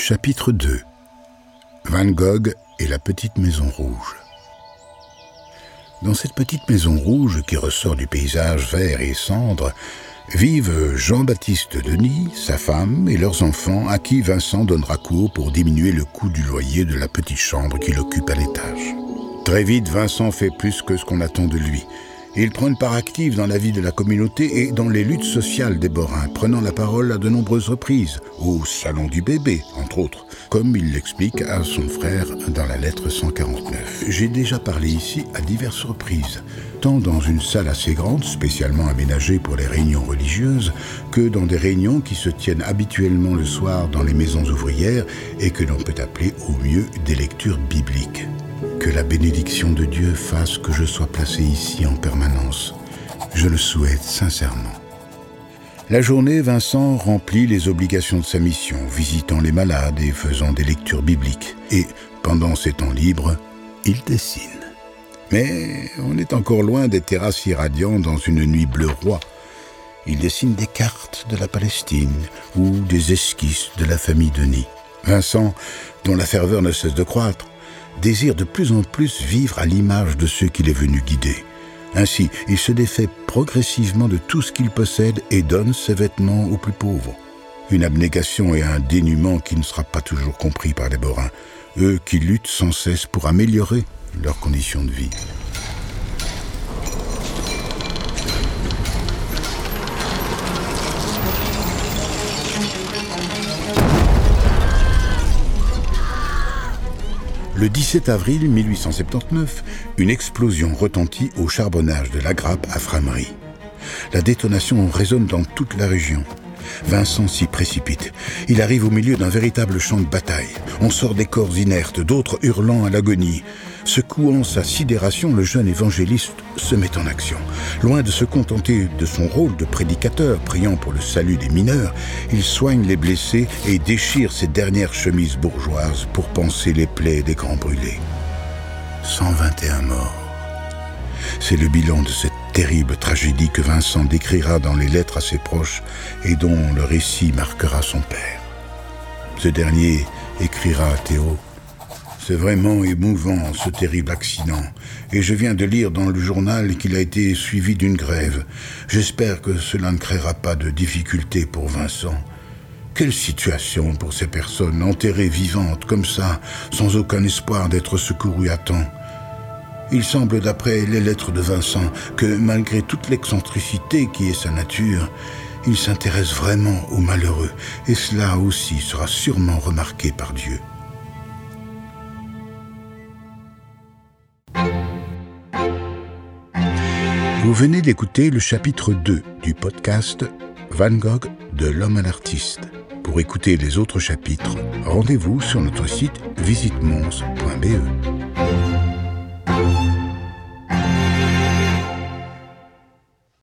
Chapitre 2 Van Gogh et la petite maison rouge. Dans cette petite maison rouge qui ressort du paysage vert et cendre, vivent Jean-Baptiste Denis, sa femme et leurs enfants à qui Vincent donnera cours pour diminuer le coût du loyer de la petite chambre qu'il occupe à l'étage. Très vite, Vincent fait plus que ce qu'on attend de lui. Il prend une part active dans la vie de la communauté et dans les luttes sociales des Borins, prenant la parole à de nombreuses reprises, au Salon du bébé, entre autres, comme il l'explique à son frère dans la lettre 149. J'ai déjà parlé ici à diverses reprises, tant dans une salle assez grande, spécialement aménagée pour les réunions religieuses, que dans des réunions qui se tiennent habituellement le soir dans les maisons ouvrières et que l'on peut appeler au mieux des lectures bibliques. Que la bénédiction de Dieu fasse que je sois placé ici en permanence. Je le souhaite sincèrement. La journée, Vincent remplit les obligations de sa mission, visitant les malades et faisant des lectures bibliques. Et, pendant ses temps libres, il dessine. Mais on est encore loin des terrasses irradiantes dans une nuit bleu roi. Il dessine des cartes de la Palestine ou des esquisses de la famille Denis. Vincent, dont la ferveur ne cesse de croître, désire de plus en plus vivre à l'image de ceux qu'il est venu guider. Ainsi, il se défait progressivement de tout ce qu'il possède et donne ses vêtements aux plus pauvres. Une abnégation et un dénuement qui ne sera pas toujours compris par les Borins, eux qui luttent sans cesse pour améliorer leurs conditions de vie. Le 17 avril 1879, une explosion retentit au charbonnage de la grappe à Framery. La détonation résonne dans toute la région. Vincent s'y précipite. Il arrive au milieu d'un véritable champ de bataille. On sort des corps inertes, d'autres hurlant à l'agonie. Secouant sa sidération, le jeune évangéliste se met en action. Loin de se contenter de son rôle de prédicateur, priant pour le salut des mineurs, il soigne les blessés et déchire ses dernières chemises bourgeoises pour panser les plaies des grands brûlés. 121 morts. C'est le bilan de cette terrible tragédie que Vincent décrira dans les lettres à ses proches et dont le récit marquera son père. Ce dernier écrira à Théo c'est vraiment émouvant, ce terrible accident. Et je viens de lire dans le journal qu'il a été suivi d'une grève. J'espère que cela ne créera pas de difficultés pour Vincent. Quelle situation pour ces personnes enterrées vivantes comme ça, sans aucun espoir d'être secourues à temps. Il semble, d'après les lettres de Vincent, que malgré toute l'excentricité qui est sa nature, il s'intéresse vraiment aux malheureux, et cela aussi sera sûrement remarqué par Dieu. Vous venez d'écouter le chapitre 2 du podcast Van Gogh de l'homme à l'artiste. Pour écouter les autres chapitres, rendez-vous sur notre site visitemons.be.